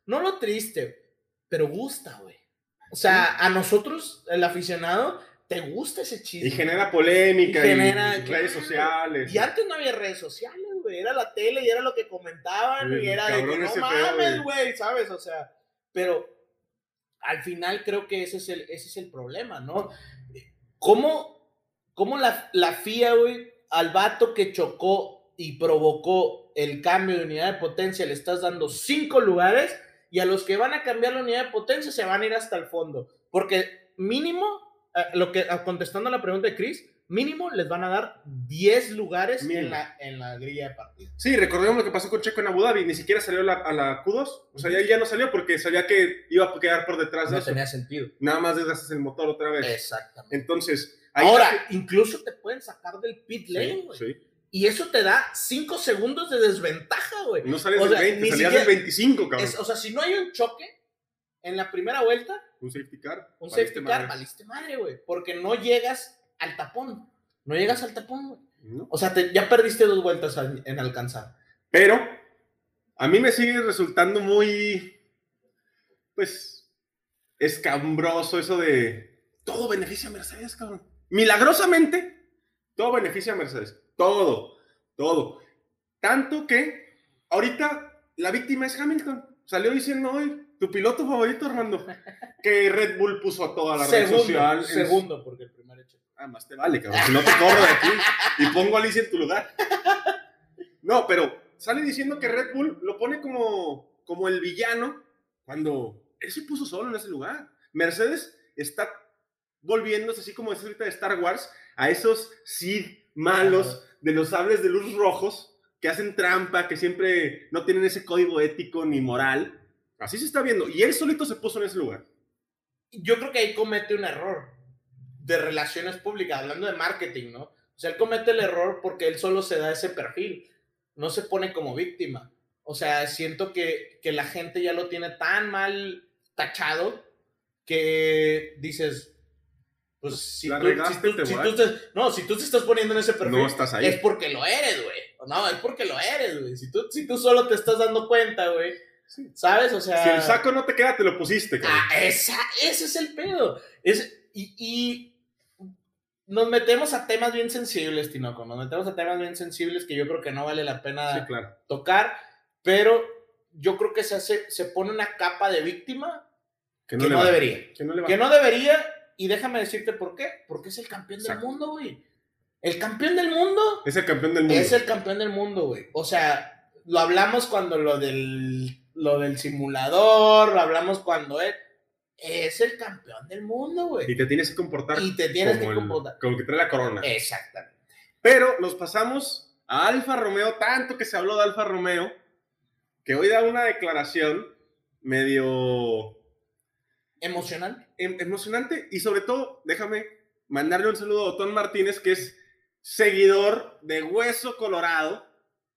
no lo triste, pero gusta, güey. O sea, a nosotros, el aficionado, te gusta ese chisme. Y genera polémica Y y, genera- redes sociales. Y antes no había redes sociales, güey. Era la tele y era lo que comentaban y era de que no mames, güey. güey, ¿sabes? O sea, pero al final creo que ese es el, ese es el problema, ¿no? ¿Cómo, cómo la, la FIA, güey, al vato que chocó y provocó el cambio de unidad de potencia le estás dando cinco lugares y a los que van a cambiar la unidad de potencia se van a ir hasta el fondo? Porque mínimo, eh, lo que, ah, contestando a la pregunta de Chris, mínimo les van a dar 10 lugares en la, en la grilla de partido. Sí, recordemos lo que pasó con Checo en Abu Dhabi. Ni siquiera salió la- a la Q2. O sea, ya, ya no salió porque sabía que iba a quedar por detrás de No eso. tenía sentido. Nada más desgastas el motor otra vez. Exactamente. Entonces, ahí Ahora, incluso te pueden sacar del pit lane, Sí, güey. sí. Y eso te da 5 segundos de desventaja, güey. No sales O del sea, 20, ni salías siquiera- del 25, cabrón. Es- o sea, si no hay un choque en la primera vuelta, Un safety car. un safety car, madre. valiste madre, güey. Porque no llegas al tapón. No llegas al tapón, güey. ¿No? O sea, te- ya perdiste dos vueltas en alcanzar. Pero a mí me sigue resultando muy, pues, escambroso eso de todo beneficia a Mercedes, cabrón. Milagrosamente, todo beneficia a Mercedes. Todo, todo. Tanto que ahorita la víctima es Hamilton. Salió diciendo hoy, tu piloto favorito, Armando, que Red Bull puso a toda la red social. en- segundo, porque el primero hecho. Ah, más te vale, cabrón. Si no te corro de aquí y pongo a Alicia en tu lugar. No, pero sale diciendo que Red Bull lo pone como, como el villano cuando él se puso solo en ese lugar. Mercedes está volviéndose, así como es ahorita de Star Wars, a esos Sith malos de los sables de luz rojos que hacen trampa, que siempre no tienen ese código ético ni moral. Así se está viendo. Y él solito se puso en ese lugar. Yo creo que ahí comete un error de relaciones públicas, hablando de marketing, ¿no? O sea, él comete el error porque él solo se da ese perfil, no se pone como víctima. O sea, siento que, que la gente ya lo tiene tan mal tachado que dices, pues si La tú, regaste, si tú- te si voy a- tú te- no, si tú te estás poniendo en ese perfil, No estás ahí. es porque lo eres, güey. No, es porque lo eres, güey. Si tú, si tú solo te estás dando cuenta, güey. Sí. ¿Sabes? O sea... Si el saco no te queda, te lo pusiste, cabrón. Ah, esa, ese es el pedo. Es, y, y nos metemos a temas bien sensibles, Tinoco. Nos metemos a temas bien sensibles que yo creo que no vale la pena Sí, claro. tocar. Pero yo creo que se hace, se pone una capa de víctima Que no debería. No. Que no debería, y déjame decirte por qué. Porque es el campeón del mundo, güey. El campeón del mundo Es el campeón del mundo. es el campeón del mundo, güey. O sea, lo hablamos cuando lo del, lo del simulador, lo hablamos cuando él es el campeón del mundo, güey. Y te tienes que comportar Y te tienes como que el- comportar. como el que trae la corona. Exactamente. Pero nos pasamos a Alfa Romeo, tanto que se habló de Alfa Romeo, que hoy da una declaración medio Emocional. em- emocionante y sobre todo, déjame mandarle un saludo a Otón Martínez, que es seguidor de Hueso Colorado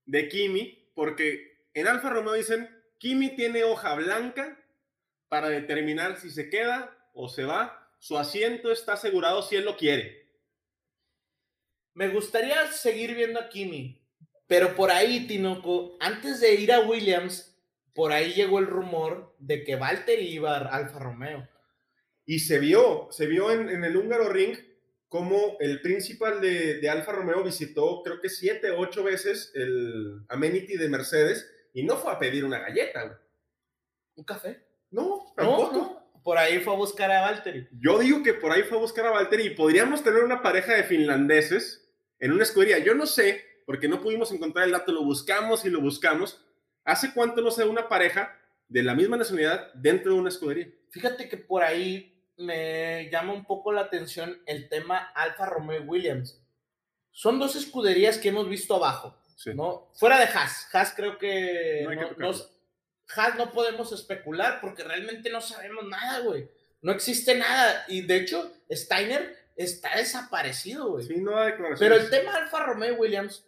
de Kimi, porque en Alfa Romeo dicen, Kimi tiene hoja blanca para determinar si se queda o se va. Su asiento está asegurado si él lo quiere. Me gustaría seguir viendo a Kimi, pero por ahí, Tinoco, antes de ir a Williams, por ahí llegó el rumor de que Valtteri iba a Alfa Romeo. Y se vio, se vio en, en el húngaro ring como el principal de, de Alfa Romeo visitó creo que siete ocho veces el amenity de Mercedes y no fue a pedir una galleta. ¿Un café? No, No, tampoco. no. Por ahí fue a buscar a Valtteri. Yo digo que por ahí fue a buscar a Valtteri y podríamos tener una pareja de finlandeses en una escudería. Yo no sé, porque no pudimos encontrar el dato, lo buscamos y lo buscamos. ¿Hace cuánto no se da una pareja de la misma nacionalidad dentro de una escudería? Fíjate que por ahí me llama un poco la atención el tema Alfa Romeo y Williams. Son dos escuderías que hemos visto abajo, Sí. ¿no? Fuera de Haas. Haas creo que No hay no, Haas no podemos especular porque realmente no sabemos nada, güey. No existe nada. Y de hecho, Steiner está desaparecido, güey. Sí, no declaraciones. Pero el tema Alfa Romeo y Williams,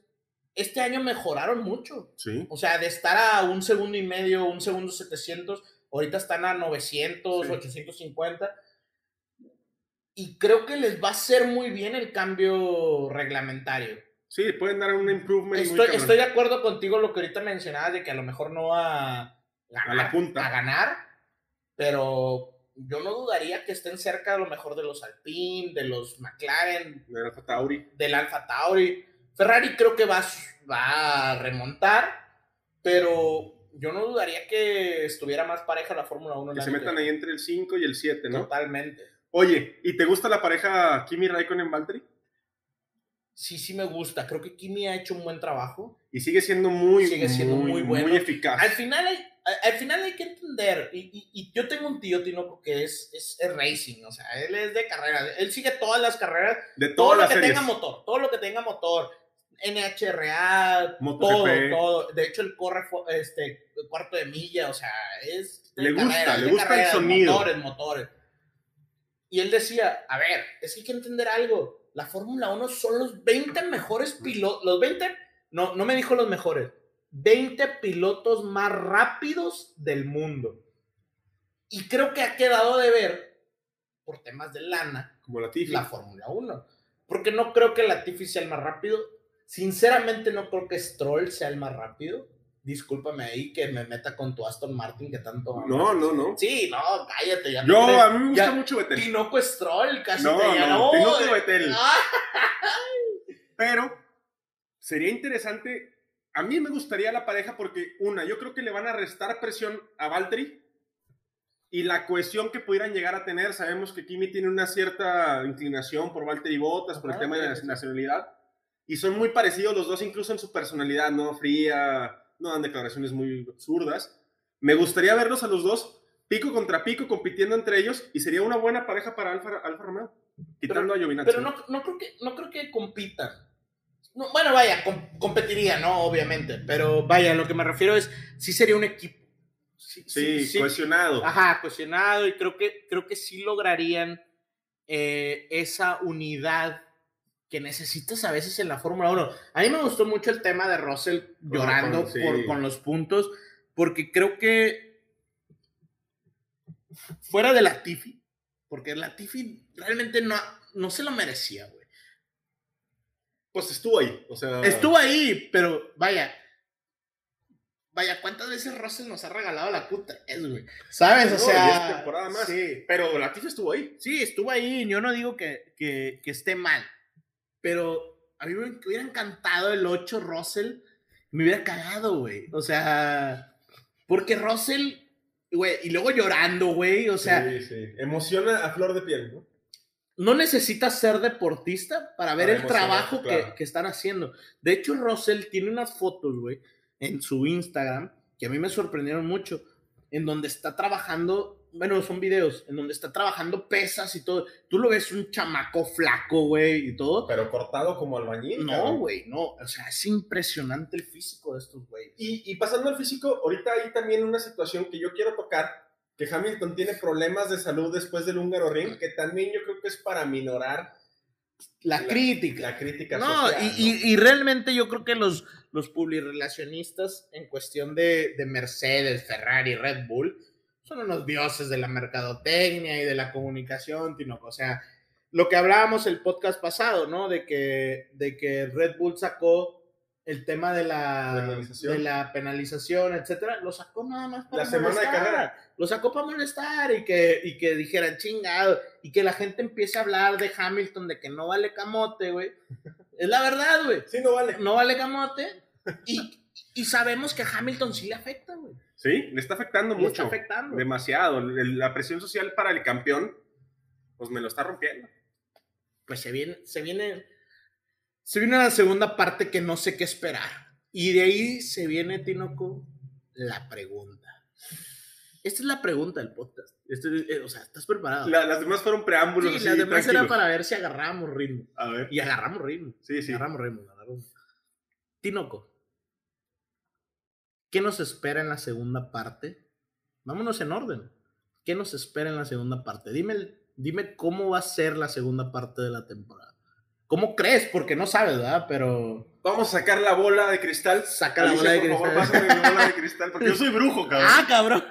este año mejoraron mucho. Sí. O sea, de estar a un segundo y medio, un segundo 700, ahorita están a 900, Sí. 850. Y creo que les va a hacer muy bien el cambio reglamentario. Sí, pueden dar un improvement. muy Estoy, cabrón. estoy de acuerdo contigo lo que ahorita mencionabas de que a lo mejor no a ganar, A la punta. a ganar, pero yo no dudaría que estén cerca a lo mejor de los Alpine, de los McLaren, De Alfa Tauri. del Alfa Tauri. Ferrari creo que va, a- va a remontar, pero yo no dudaría que estuviera más pareja la Fórmula 1. el Que se metan que- ahí entre el 5 y el 7, ¿no? Totalmente. Oye, ¿y te gusta la pareja Kimi Raikkonen Valtteri? Sí, sí me gusta. Creo que Kimi ha hecho un buen trabajo. Y sigue siendo muy, Sigue siendo muy bueno. muy eficaz. Al final hay, al- al final hay que entender, y, y- y yo tengo un tío, Tinoco, que es, es, es racing, o sea, él es de carreras, él sigue todas las carreras, de todo todas lo las que series. tenga motor, todo lo que tenga motor, NHRA, todo, MotoGP. todo. De hecho, él corre este, cuarto de milla, o sea, es. de Le gusta, carreras, le de gusta el carreras, sonido. Motores, motores. Y él decía: A ver, es que hay que entender algo. La Fórmula 1 son los 20 mejores pilotos. Los 20, no, no me dijo los mejores. 20 pilotos más rápidos del mundo. Y creo que ha quedado de ver, por temas de lana, Como la la Fórmula 1. Porque no creo que Latifi sea el más rápido. Sinceramente no creo que Stroll sea el más rápido. Discúlpame ahí que me meta con tu Aston Martin que tanto. No, no, no. Sí, no, cállate. Ya Yo, te- a mí me gusta ya- mucho Betel. Tinoco Stroll casi No, te no. Tinoco. Ah, Pero sería interesante. A mí me gustaría la pareja porque, una, yo creo que le van a restar presión a Valtteri y la cohesión que pudieran llegar a tener. Sabemos que Kimi tiene una cierta inclinación por Valtteri Bottas, por el tema de la nacionalidad. Y son muy parecidos los dos, incluso en su personalidad, ¿no? Fría, no dan declaraciones muy absurdas. Me gustaría verlos a los dos pico contra pico compitiendo entre ellos y sería una buena pareja para Alfa, Alfa Romeo. Quitando a Giovinazzi. Pero no, no, creo que, no creo que compitan. No, bueno, vaya, com- competiría, ¿no? Obviamente. Pero vaya, lo que me refiero es, sí sería un equipo. Sí, Sí, sí, cohesionado. Ajá, cuestionado y creo que, creo que sí lograrían eh, esa unidad que necesitas a veces en la Fórmula 1. A mí me gustó mucho el tema de Russell llorando por, con los puntos, porque creo que fuera de la Tiffy, porque la Tiffy realmente no, no se lo merecía, güey. Pues estuvo ahí. O sea, Estuvo ahí, pero vaya. Vaya, ¿cuántas veces Russell nos ha regalado la Q3, güey? ¿Sabes? No, O sea. es temporada más. Sí. Pero Latifi estuvo ahí. Sí, estuvo ahí. Yo no digo que, que, que esté mal. Pero a mí me hubiera encantado el 8 Russell. Me hubiera cagado, güey. O sea, Porque Russell, güey, y luego llorando, güey, o sea, sí, sí. Emociona a flor de piel, ¿no? No necesitas ser deportista para ver Para el trabajo que, claro. que están haciendo. De hecho, Russell tiene unas fotos, güey, en su Instagram, que a mí me sorprendieron mucho, en donde está trabajando, bueno, son videos, en donde está trabajando pesas y todo. Tú lo ves un chamaco flaco, güey, y todo. Pero cortado como albañil. No, güey, no. O sea, es impresionante el físico de estos güeyes. Y, y pasando al físico, ahorita hay también una situación que yo quiero tocar, que Hamilton tiene problemas de salud después del húngaro ring, que también yo creo que es para minorar La, La- crítica. la crítica No, social. y, ¿no? y- y realmente yo creo que los, los publirelacionistas en cuestión de, de Mercedes, Ferrari, Red Bull, son unos dioses de la mercadotecnia y de la comunicación, Tinoco. O sea, lo que hablábamos el podcast pasado, ¿no? De que, de que Red Bull sacó el tema de la Penalización. de la penalización, etcétera, lo sacó nada más para La semana de molestar. carrera. Lo sacó para molestar y que, y que dijeran chingado y que la gente empiece a hablar de Hamilton de que no vale camote, güey. Es la verdad, güey. Sí, no vale. No vale camote y, y sabemos que a Hamilton sí le afecta, güey. Sí, le está afectando Le está mucho. afectando. Demasiado. La presión social para el campeón, pues me lo está rompiendo. Pues se viene, se viene, se viene la segunda parte que no sé qué esperar. Y de ahí se viene, Tinoco, la pregunta. Esta es la pregunta del podcast. Este, eh, o sea, ¿estás preparado? La- las demás fueron preámbulos. sí, así, las demás era tranquilos. para ver si agarramos ritmo. A ver. Y agarramos ritmo. Sí, sí. Agarramos ritmo, agarramos. Tinoco, ¿qué nos espera en la segunda parte? Vámonos en orden. ¿Qué nos espera en la segunda parte? Dime, dime cómo va a ser la segunda parte de la temporada. ¿Cómo crees? Porque no sabes, ¿verdad? Pero Vamos a sacar la bola de cristal. saca la bola de por favor, cristal. pásame mi bola de cristal, porque yo soy brujo, cabrón. ¡Ah, cabrón!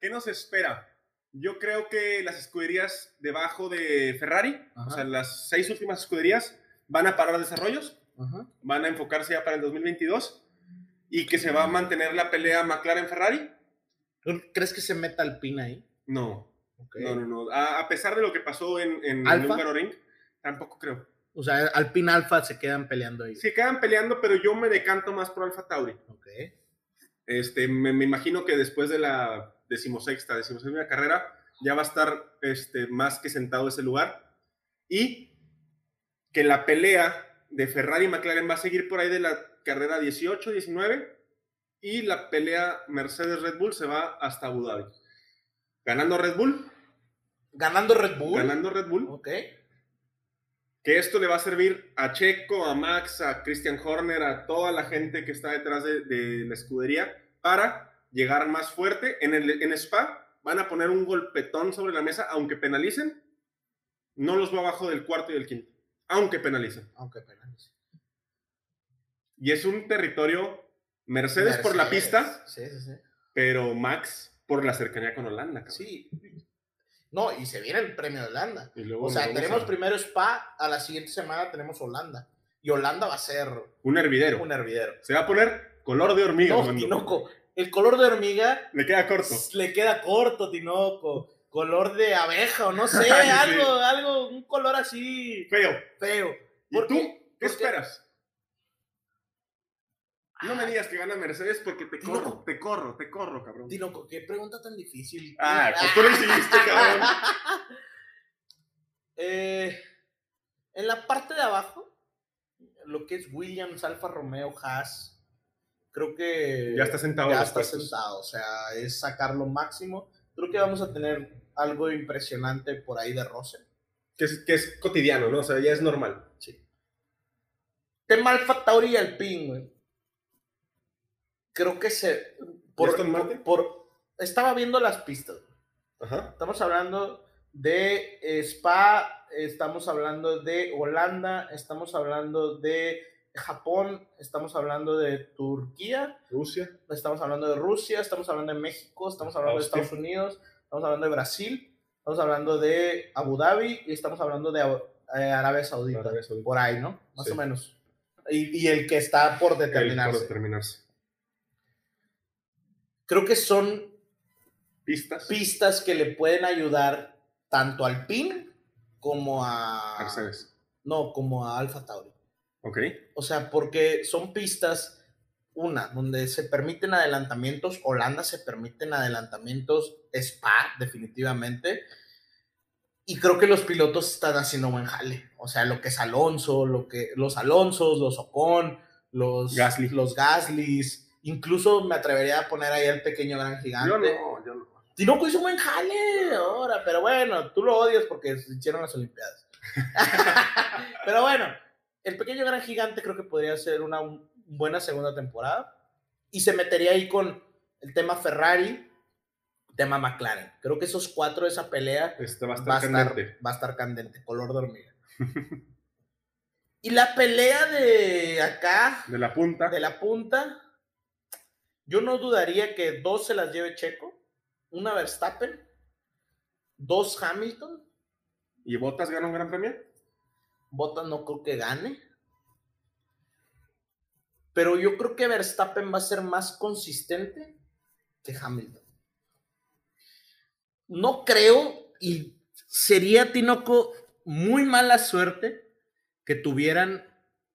¿Qué nos espera? Yo creo que las escuderías debajo de Ferrari, Ajá. o sea, las seis últimas escuderías, van a parar desarrollos, Ajá. van a enfocarse ya para el 2022 y que se va a mantener la pelea McLaren-Ferrari. ¿Crees que se meta Alpine ahí? No, no, no, no. A, a pesar de lo que pasó en, en el Ring, tampoco creo. O sea, Alpine Alfa se quedan peleando ahí. Se quedan peleando, pero yo me decanto más por Alfa Tauri. Ok. Este, me, me imagino que después de la decimosexta, decimosexta carrera, ya va a estar este, más que sentado ese lugar. Y que la pelea de Ferrari y McLaren va a seguir por ahí de la carrera 18, 19. Y la pelea Mercedes-Red Bull se va hasta Abu Dhabi. Ganando Red Bull, Ganando Red Bull. ganando Red Bull, Ok. Que esto le va a servir a Checo, a Max, a Christian Horner, a toda la gente que está detrás de, de la escudería para llegar más fuerte. En, el, en Spa van a poner un golpetón sobre la mesa, aunque penalicen, no los va abajo del cuarto y del quinto, aunque penalicen. Aunque penalice. Y es un territorio Mercedes, por la pista, Sí, sí, sí. pero Max por la cercanía con Holanda. cabrón. Sí. No, y se viene el premio de Holanda. Y luego O sea, tenemos a- primero Spa, a la siguiente semana tenemos Holanda. Y Holanda va a ser un hervidero. un hervidero. Se va a poner color de hormiga. No. Tinoco, el color de hormiga Le queda corto. le queda corto, Tinoco. Color de abeja o no sé, sí. algo, algo, un color así Feo. feo. ¿Y ¿Por tú? qué? ¿Qué ¿Por esperas? No me Ah, digas que gana Mercedes porque te corro, te corro, te corro, cabrón. Tinoco, qué pregunta tan difícil. Ah, pues tú lo hiciste, cabrón. Eh, en la parte de abajo, lo que es Williams, Alfa Romeo, Haas, creo que Ya está sentado ya está puestos. sentado, o sea, es sacar lo máximo. Creo que vamos a tener algo impresionante por ahí de Russell. Que es, que es cotidiano, ¿no? O sea, ya es normal. Sí. Tema Alfa Tauri y Alpine, güey. Creo que se. Por, Martin? por- estaba viendo las pistas. Ajá. Estamos hablando de eh, Spa, estamos hablando de Holanda, estamos hablando de Japón, estamos hablando de Turquía, Rusia. estamos hablando de Rusia, estamos hablando de México, estamos hablando de Estados Unidos, estamos hablando de Brasil, estamos hablando de Abu Dhabi y estamos hablando de eh, Arabia Saudita. Arabia Saudita. Por ahí, ¿no? Más Sí. o menos. Y, y el que está por El- por determinarse. Creo que son Pistas. pistas que le pueden ayudar tanto al PIN como a. Mercedes. No, como a Alfa Tauri. Ok. O sea, porque son pistas una, donde se permiten adelantamientos, Holanda se permiten adelantamientos, Spa, definitivamente. Y creo que los pilotos están haciendo buen jale. O sea, lo que es Alonso, lo que, los Alonsos, los Ocon, los Gasly. los Gaslys. Incluso me atrevería a poner ahí al pequeño gran gigante. Yo no, yo no. Tinoco hizo buen jale ahora, pero bueno, tú lo odias porque se hicieron las Olimpiadas. pero bueno, el pequeño gran gigante creo que podría ser una buena segunda temporada y se metería ahí con el tema Ferrari, tema McLaren. Creo que esos cuatro esa pelea Este va a estar va a estar, candente. va a estar candente, color de hormiga. y la pelea de acá, De la punta. de la punta, yo no dudaría que dos se las lleve Checo, una Verstappen, dos Hamilton, ¿Y Botas gana un gran premio? Bottas no creo que gane. Pero yo creo que Verstappen va a ser más consistente que Hamilton. No creo, y sería Tinoco muy mala suerte que tuvieran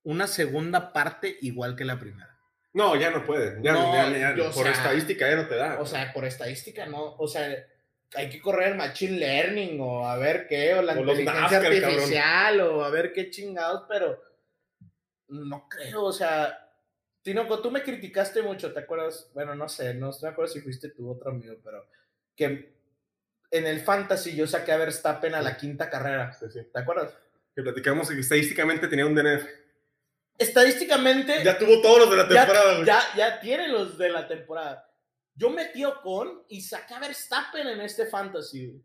una segunda parte igual que la primera. No, ya no pueden. Ya, No, ya- ya- o por sea, estadística ya no te da. O sea, por estadística, no. O sea, hay que correr machine learning o a ver qué, o la O inteligencia NASCAR, cabrón. artificial, o a ver qué chingados, pero no creo, o sea. Tinoco, tú me criticaste mucho, ¿te acuerdas? Bueno, no sé, no me acuerdo si fuiste tú otro amigo, pero que en el fantasy yo saqué a Verstappen a la quinta carrera, Sí, sí. ¿te acuerdas? Que platicamos que estadísticamente tenía un DNF. Estadísticamente, Ya tuvo todos los de la temporada. güey. ya, ya tiene los de la temporada. Yo metí a Ocon y saqué a Verstappen en este fantasy. güey.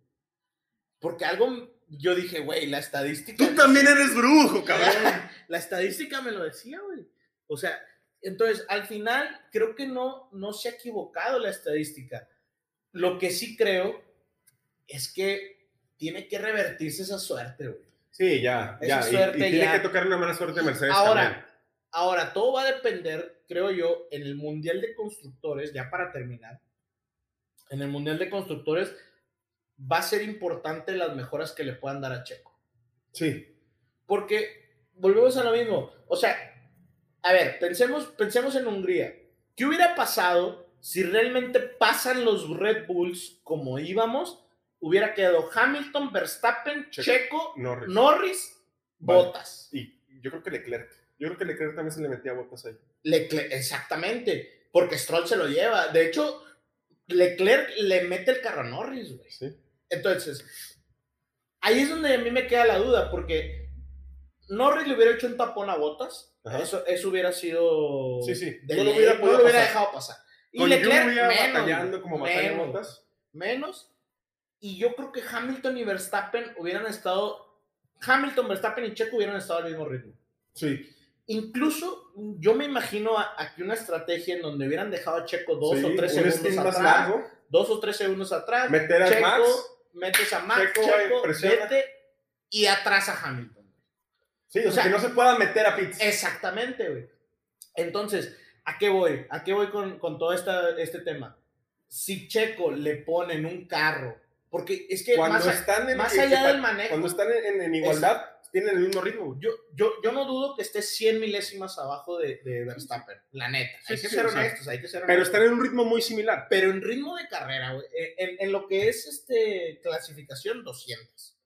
Porque algo, yo dije, güey, la estadística. Tú también eres brujo, cabrón. La estadística me lo decía, güey. O sea, entonces, al final, creo que no, no se ha equivocado la estadística. Lo que sí creo es que tiene que revertirse esa suerte, güey. Sí, ya, Esa ya. y- suerte y, tiene ya. que tocar una mala suerte de Mercedes Ahora, también. ahora, todo va a depender, creo yo, en el Mundial de Constructores, ya para terminar, en el Mundial de Constructores va a ser importante las mejoras que le puedan dar a Checo. Sí. Porque volvemos a lo mismo. O sea, a ver, pensemos, pensemos en Hungría. ¿Qué hubiera pasado si realmente pasan los Red Bulls como íbamos? Hubiera quedado Hamilton, Verstappen, Checo, Checo, Norris. Norris, Vale. Bottas. Y yo creo que Leclerc. Yo creo que Leclerc también se le metía botas ahí. Leclerc, exactamente, porque Stroll se lo lleva. De hecho, Leclerc le mete el carro a Norris, güey. Sí. Entonces, ahí es donde a mí me queda la duda, porque Norris le hubiera hecho un tapón a Botas, Ajá. eso, eso hubiera sido. Sí, sí. de No lo hubiera no lo hubiera dejado pasar. Y Con Leclerc, lluvia, menos, batallando como batalla menos, botas. menos. Y yo creo que Hamilton y Verstappen hubieran estado. Hamilton, Verstappen y Checo hubieran estado al mismo ritmo. Sí. Incluso yo me imagino aquí una estrategia en donde hubieran dejado a Checo dos Sí, o tres un segundos atrás. largo. Dos o tres segundos atrás. Meter a Checo, Max. metes a Max, Checo, Checo, vete y atrás a Hamilton. Sí, o, O sea, que no se pueda meter a pits. Exactamente, güey. Entonces, ¿a qué voy? ¿A qué voy con, con todo esta, este tema? Si Checo le ponen un carro, porque es que cuando más, están en, más allá del manejo, Cuando están en, en- igualdad, tienen el mismo ritmo. yo, yo, yo no dudo que esté 100 milésimas abajo de, de Verstappen, la neta. Hay Sí, que sí, honestos, hay que ser Pero honestos. están en un ritmo muy similar. pero en ritmo de carrera, güey, en, en lo que es este clasificación 200.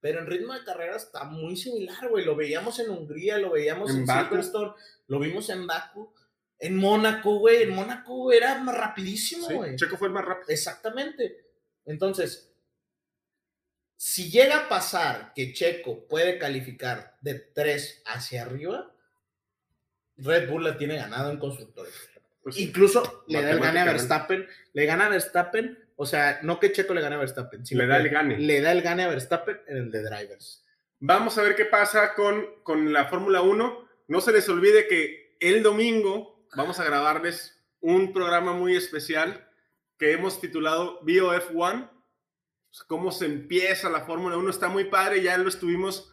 Pero en ritmo de carrera está muy similar, güey. Lo veíamos en Hungría, lo veíamos En en. Silverstone, lo vimos en Baku, en Mónaco, güey. En Mónaco era más rapidísimo, güey. Checo fue el más rápido. Exactamente. Entonces, si llega a pasar que Checo puede calificar de 3 hacia arriba, Red Bull la tiene ganado en constructores. Pues sí. Incluso le da el gane a. Verstappen. Le gana a Verstappen. O sea, no que Checo le gane a Verstappen. sino Le da el gane. Le da el gane a Verstappen en el de drivers. Vamos a ver qué pasa con, con la Fórmula 1. No se les olvide que el domingo vamos a grabarles un programa muy especial que hemos titulado BOF One. Pues, Cómo se empieza la Fórmula 1. Está muy padre, ya lo estuvimos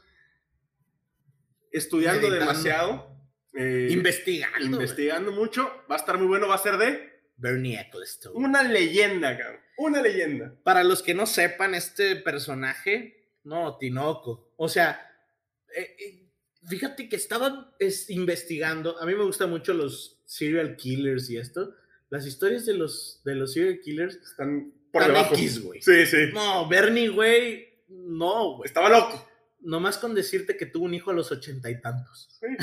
estudiando demasiado. eh, Investigando. investigando mucho. Va a estar muy bueno, va a ser de Bernie Ecclestone. una leyenda, cabrón. Una leyenda. Para los que no sepan, este personaje, no, Tinoco. O sea, eh, eh, fíjate que estaba es, investigando. A mí me gustan mucho los serial killers y esto. Las historias de los, de los serial killers Están por están debajo. X, güey. Sí, sí. No, Bernie, güey, no, güey. Estaba loco. Nomás con decirte que tuvo un hijo a los ochenta y tantos. Sí.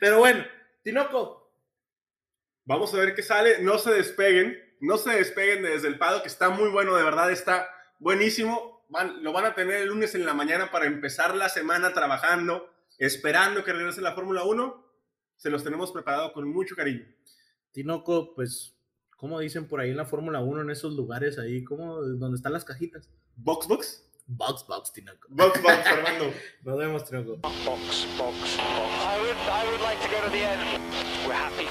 Pero bueno, Tinoco, Vamos a ver qué sale. No se despeguen. No se despeguen desde el pado, que está muy bueno, de verdad, está buenísimo. Van- lo van a tener el lunes en la mañana para empezar la semana trabajando, esperando que regrese la Fórmula 1. Se los tenemos preparado con mucho cariño. Tinoco, pues, ¿cómo dicen por ahí en la Fórmula 1, en esos lugares ahí, ¿cómo, donde están las cajitas? Box, box. Box, box, Tinoco. Box, box, Armando. Nos vemos, Tinoco. Box, box, box. I would, I would like to go to the end. We're happy